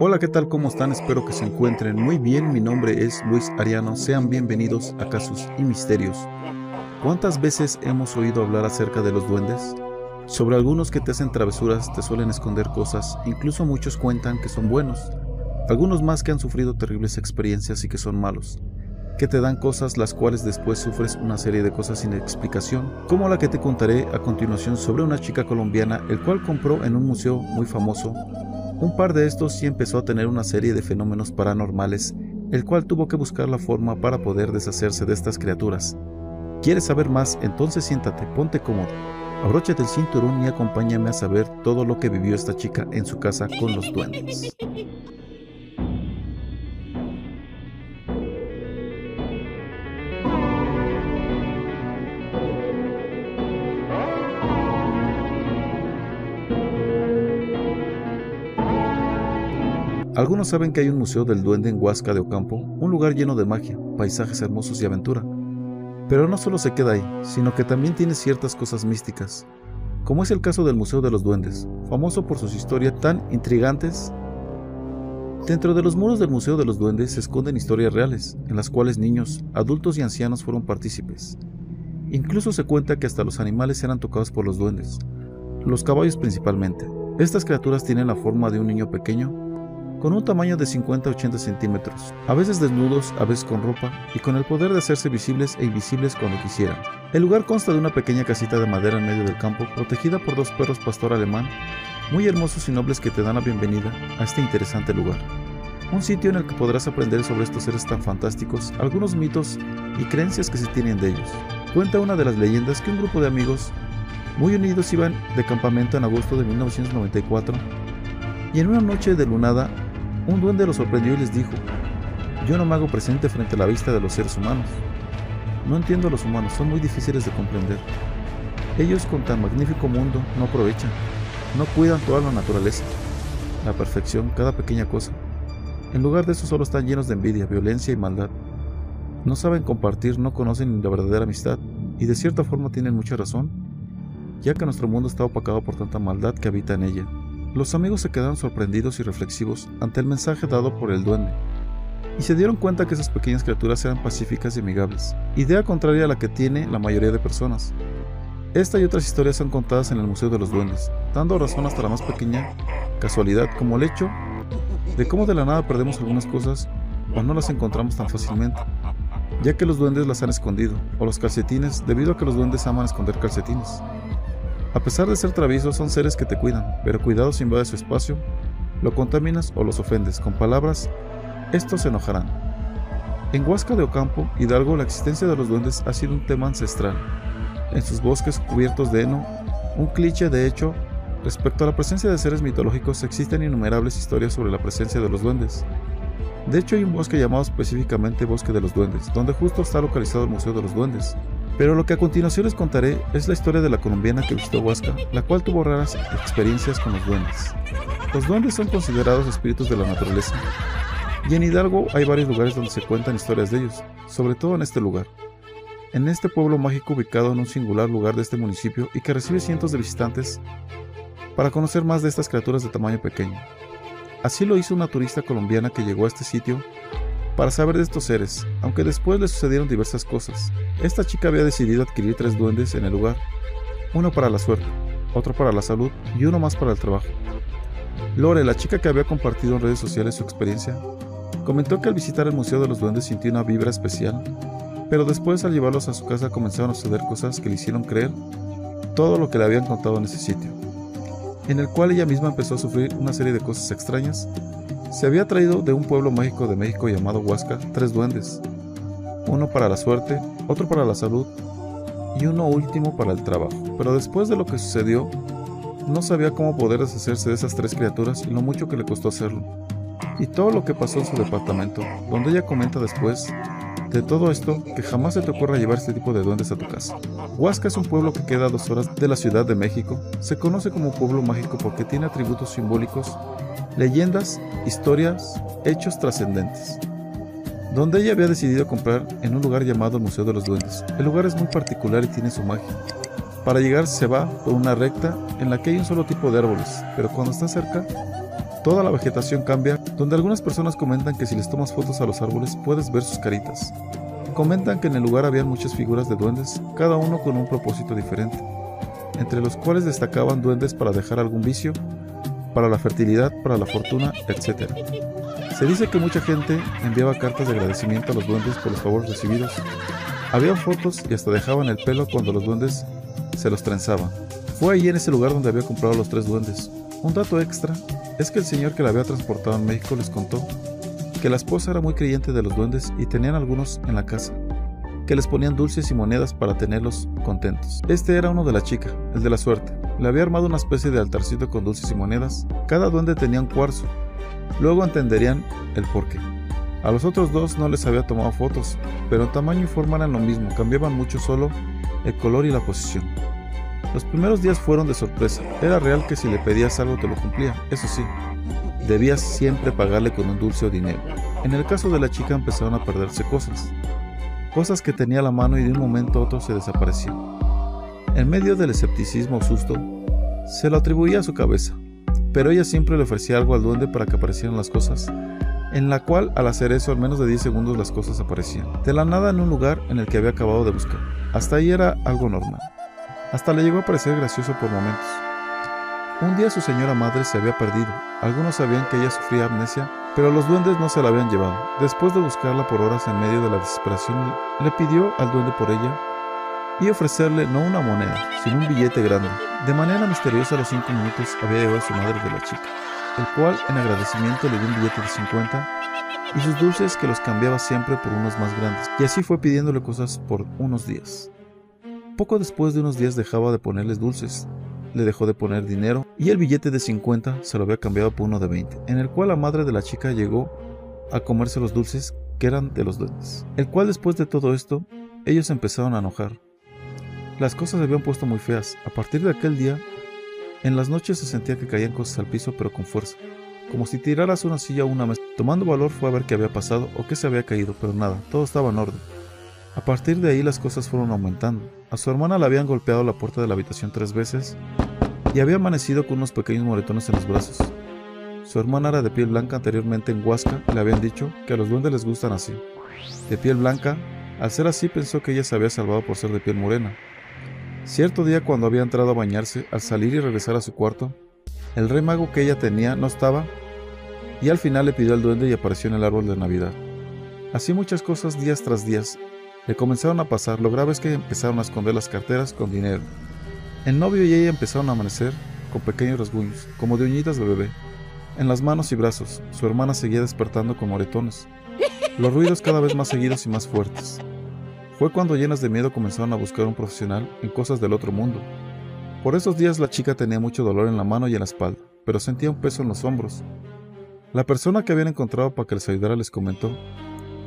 Hola, ¿qué tal? ¿Cómo están? Espero que se encuentren muy bien. Mi nombre es Luis Ariano. Sean bienvenidos a Casos y Misterios. ¿Cuántas veces hemos oído hablar acerca de los duendes? Sobre algunos que te hacen travesuras, te suelen esconder cosas, incluso muchos cuentan que son buenos. Algunos más que han sufrido terribles experiencias y que son malos. Que te dan cosas las cuales después sufres una serie de cosas sin explicación, como la que te contaré a continuación sobre una chica colombiana el cual compró en un museo muy famoso un par de estos sí empezó a tener una serie de fenómenos paranormales, el cual tuvo que buscar la forma para poder deshacerse de estas criaturas. ¿Quieres saber más? Entonces siéntate, ponte cómodo, abróchate el cinturón y acompáñame a saber todo lo que vivió esta chica en su casa con los duendes. Algunos saben que hay un museo del duende en Huasca de Ocampo, un lugar lleno de magia, paisajes hermosos y aventura. Pero no solo se queda ahí, sino que también tiene ciertas cosas místicas, como es el caso del Museo de los Duendes, famoso por sus historias tan intrigantes. Dentro de los muros del Museo de los Duendes se esconden historias reales, en las cuales niños, adultos y ancianos fueron partícipes. Incluso se cuenta que hasta los animales eran tocados por los duendes, los caballos principalmente. Estas criaturas tienen la forma de un niño pequeño con un tamaño de 50-80 centímetros, a veces desnudos, a veces con ropa, y con el poder de hacerse visibles e invisibles cuando quisieran. El lugar consta de una pequeña casita de madera en medio del campo, protegida por dos perros pastor alemán, muy hermosos y nobles que te dan la bienvenida a este interesante lugar. Un sitio en el que podrás aprender sobre estos seres tan fantásticos, algunos mitos y creencias que se tienen de ellos. Cuenta una de las leyendas que un grupo de amigos muy unidos iban de campamento en agosto de 1994 y en una noche de lunada un duende los sorprendió y les dijo, yo no me hago presente frente a la vista de los seres humanos. No entiendo a los humanos, son muy difíciles de comprender. Ellos con tan magnífico mundo no aprovechan, no cuidan toda la naturaleza, la perfección, cada pequeña cosa. En lugar de eso solo están llenos de envidia, violencia y maldad. No saben compartir, no conocen la verdadera amistad, y de cierta forma tienen mucha razón, ya que nuestro mundo está opacado por tanta maldad que habita en ella. Los amigos se quedaron sorprendidos y reflexivos ante el mensaje dado por el duende, y se dieron cuenta que esas pequeñas criaturas eran pacíficas y amigables, idea contraria a la que tiene la mayoría de personas. Esta y otras historias son contadas en el Museo de los Duendes, dando razón hasta la más pequeña casualidad como el hecho de cómo de la nada perdemos algunas cosas o no las encontramos tan fácilmente, ya que los duendes las han escondido, o los calcetines debido a que los duendes aman esconder calcetines. A pesar de ser traviesos, son seres que te cuidan, pero cuidado si invades su espacio, lo contaminas o los ofendes con palabras, estos se enojarán. En Huasca de Ocampo, Hidalgo, la existencia de los duendes ha sido un tema ancestral. En sus bosques cubiertos de heno, un cliché de hecho, respecto a la presencia de seres mitológicos existen innumerables historias sobre la presencia de los duendes. De hecho hay un bosque llamado específicamente Bosque de los Duendes, donde justo está localizado el Museo de los Duendes, pero lo que a continuación les contaré es la historia de la colombiana que visitó Huasca, la cual tuvo raras experiencias con los duendes. Los duendes son considerados espíritus de la naturaleza, y en Hidalgo hay varios lugares donde se cuentan historias de ellos, sobre todo en este lugar. En este pueblo mágico ubicado en un singular lugar de este municipio y que recibe cientos de visitantes para conocer más de estas criaturas de tamaño pequeño. Así lo hizo una turista colombiana que llegó a este sitio para saber de estos seres, aunque después le sucedieron diversas cosas. Esta chica había decidido adquirir tres duendes en el lugar, uno para la suerte, otro para la salud y uno más para el trabajo. Lore, la chica que había compartido en redes sociales su experiencia, comentó que al visitar el Museo de los Duendes sintió una vibra especial, pero después al llevarlos a su casa comenzaron a suceder cosas que le hicieron creer todo lo que le habían contado en ese sitio, en el cual ella misma empezó a sufrir una serie de cosas extrañas se había traído de un pueblo mágico de México llamado Huasca tres duendes, uno para la suerte, otro para la salud y uno último para el trabajo. Pero después de lo que sucedió, no sabía cómo poder deshacerse de esas tres criaturas y lo mucho que le costó hacerlo. Y todo lo que pasó en su departamento, donde ella comenta después de todo esto que jamás se te ocurra llevar este tipo de duendes a tu casa. Huasca es un pueblo que queda a dos horas de la Ciudad de México. Se conoce como pueblo mágico porque tiene atributos simbólicos leyendas, historias, hechos trascendentes. Donde ella había decidido comprar en un lugar llamado Museo de los Duendes. El lugar es muy particular y tiene su magia. Para llegar se va por una recta en la que hay un solo tipo de árboles, pero cuando está cerca, Toda la vegetación cambia, donde algunas personas comentan que si les tomas fotos a los árboles puedes ver sus caritas. Comentan que en el lugar había muchas figuras de duendes, cada uno con un propósito diferente, entre los cuales destacaban duendes para dejar algún vicio, para la fertilidad, para la fortuna, etc. Se dice que mucha gente enviaba cartas de agradecimiento a los duendes por los favores recibidos. Había fotos y hasta dejaban el pelo cuando los duendes se los trenzaban. Fue allí en ese lugar donde había comprado los tres duendes. Un dato extra es que el señor que la había transportado a México les contó que la esposa era muy creyente de los duendes y tenían algunos en la casa, que les ponían dulces y monedas para tenerlos contentos. Este era uno de la chica, el de la suerte. Le había armado una especie de altarcito con dulces y monedas. Cada duende tenía un cuarzo. Luego entenderían el porqué. A los otros dos no les había tomado fotos, pero en tamaño y forma eran lo mismo, cambiaban mucho solo el color y la posición. Los primeros días fueron de sorpresa. Era real que si le pedías algo te lo cumplía, eso sí, debías siempre pagarle con un dulce o dinero. En el caso de la chica empezaron a perderse cosas, cosas que tenía a la mano y de un momento a otro se desaparecían. En medio del escepticismo o susto, se lo atribuía a su cabeza, pero ella siempre le ofrecía algo al duende para que aparecieran las cosas, en la cual al hacer eso al menos de 10 segundos las cosas aparecían, de la nada en un lugar en el que había acabado de buscar. Hasta ahí era algo normal. Hasta le llegó a parecer gracioso por momentos. Un día su señora madre se había perdido. Algunos sabían que ella sufría amnesia, pero los duendes no se la habían llevado. Después de buscarla por horas en medio de la desesperación, le pidió al duende por ella y ofrecerle no una moneda, sino un billete grande. De manera misteriosa a los cinco minutos había llegado su madre de la chica, el cual en agradecimiento le dio un billete de 50 y sus dulces que los cambiaba siempre por unos más grandes, y así fue pidiéndole cosas por unos días. Poco después de unos días dejaba de ponerles dulces, le dejó de poner dinero y el billete de 50 se lo había cambiado por uno de 20, en el cual la madre de la chica llegó a comerse los dulces que eran de los duendes. El cual después de todo esto, ellos empezaron a enojar. Las cosas se habían puesto muy feas. A partir de aquel día, en las noches se sentía que caían cosas al piso pero con fuerza, como si tiraras una silla o una mesa. Tomando valor fue a ver qué había pasado o qué se había caído, pero nada, todo estaba en orden. A partir de ahí las cosas fueron aumentando. A su hermana le habían golpeado la puerta de la habitación tres veces y había amanecido con unos pequeños moretones en los brazos. Su hermana era de piel blanca anteriormente en Huasca, le habían dicho que a los duendes les gustan así. De piel blanca, al ser así pensó que ella se había salvado por ser de piel morena. Cierto día cuando había entrado a bañarse, al salir y regresar a su cuarto, el rey mago que ella tenía no estaba y al final le pidió al duende y apareció en el árbol de Navidad. Así muchas cosas días tras días le comenzaron a pasar, lo grave es que empezaron a esconder las carteras con dinero. El novio y ella empezaron a amanecer con pequeños rasguños, como de uñitas de bebé, en las manos y brazos. Su hermana seguía despertando con moretones, los ruidos cada vez más seguidos y más fuertes. Fue cuando llenas de miedo comenzaron a buscar un profesional en cosas del otro mundo. Por esos días la chica tenía mucho dolor en la mano y en la espalda, pero sentía un peso en los hombros. La persona que habían encontrado para que les ayudara les comentó,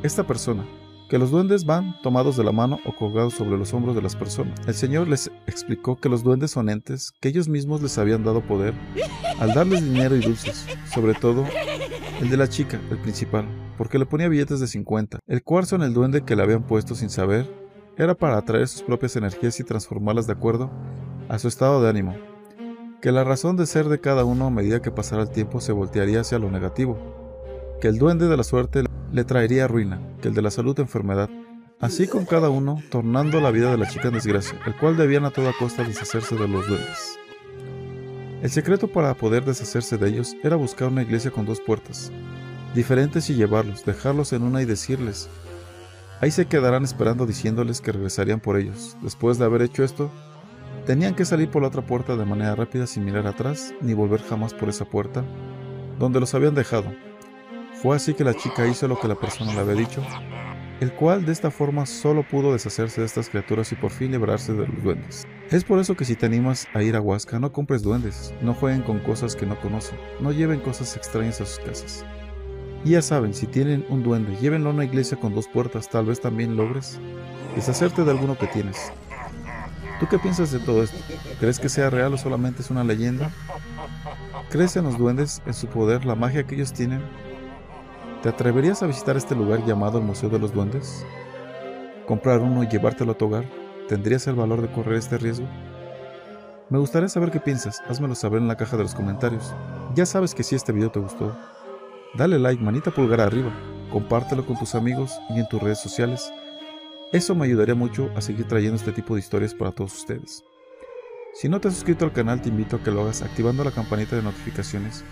esta persona, que los duendes van tomados de la mano o colgados sobre los hombros de las personas. El Señor les explicó que los duendes son entes que ellos mismos les habían dado poder al darles dinero y dulces, sobre todo el de la chica, el principal, porque le ponía billetes de 50. El cuarzo en el duende que le habían puesto sin saber era para atraer sus propias energías y transformarlas de acuerdo a su estado de ánimo, que la razón de ser de cada uno a medida que pasara el tiempo se voltearía hacia lo negativo, que el duende de la suerte le traería ruina, que el de la salud enfermedad, así con cada uno tornando la vida de la chica en desgracia, el cual debían a toda costa deshacerse de los duendes. El secreto para poder deshacerse de ellos era buscar una iglesia con dos puertas, diferentes y llevarlos, dejarlos en una y decirles, ahí se quedarán esperando diciéndoles que regresarían por ellos. Después de haber hecho esto, tenían que salir por la otra puerta de manera rápida sin mirar atrás ni volver jamás por esa puerta, donde los habían dejado, fue así que la chica hizo lo que la persona le había dicho, el cual de esta forma solo pudo deshacerse de estas criaturas y por fin librarse de los duendes. Es por eso que si te animas a ir a Huasca, no compres duendes, no jueguen con cosas que no conocen, no lleven cosas extrañas a sus casas. Y ya saben, si tienen un duende, llévenlo a una iglesia con dos puertas, tal vez también logres deshacerte de alguno que tienes. ¿Tú qué piensas de todo esto? ¿Crees que sea real o solamente es una leyenda? ¿Crees en los duendes, en su poder, la magia que ellos tienen? ¿Te atreverías a visitar este lugar llamado el Museo de los Duendes? ¿Comprar uno y llevártelo a tu hogar? ¿Tendrías el valor de correr este riesgo? Me gustaría saber qué piensas, házmelo saber en la caja de los comentarios. Ya sabes que si este video te gustó, dale like, manita pulgar arriba, compártelo con tus amigos y en tus redes sociales. Eso me ayudaría mucho a seguir trayendo este tipo de historias para todos ustedes. Si no te has suscrito al canal te invito a que lo hagas activando la campanita de notificaciones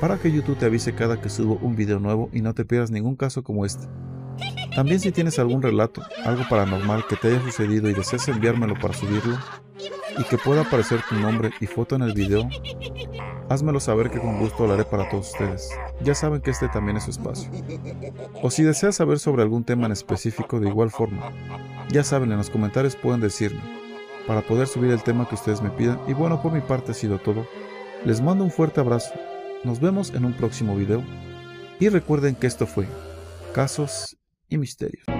para que YouTube te avise cada que subo un video nuevo y no te pierdas ningún caso como este. También si tienes algún relato, algo paranormal que te haya sucedido y deseas enviármelo para subirlo y que pueda aparecer tu nombre y foto en el video, házmelo saber que con gusto haré para todos ustedes. Ya saben que este también es su espacio. O si deseas saber sobre algún tema en específico de igual forma, ya saben en los comentarios pueden decirme para poder subir el tema que ustedes me pidan y bueno por mi parte ha sido todo. Les mando un fuerte abrazo, nos vemos en un próximo video y recuerden que esto fue Casos y Misterios.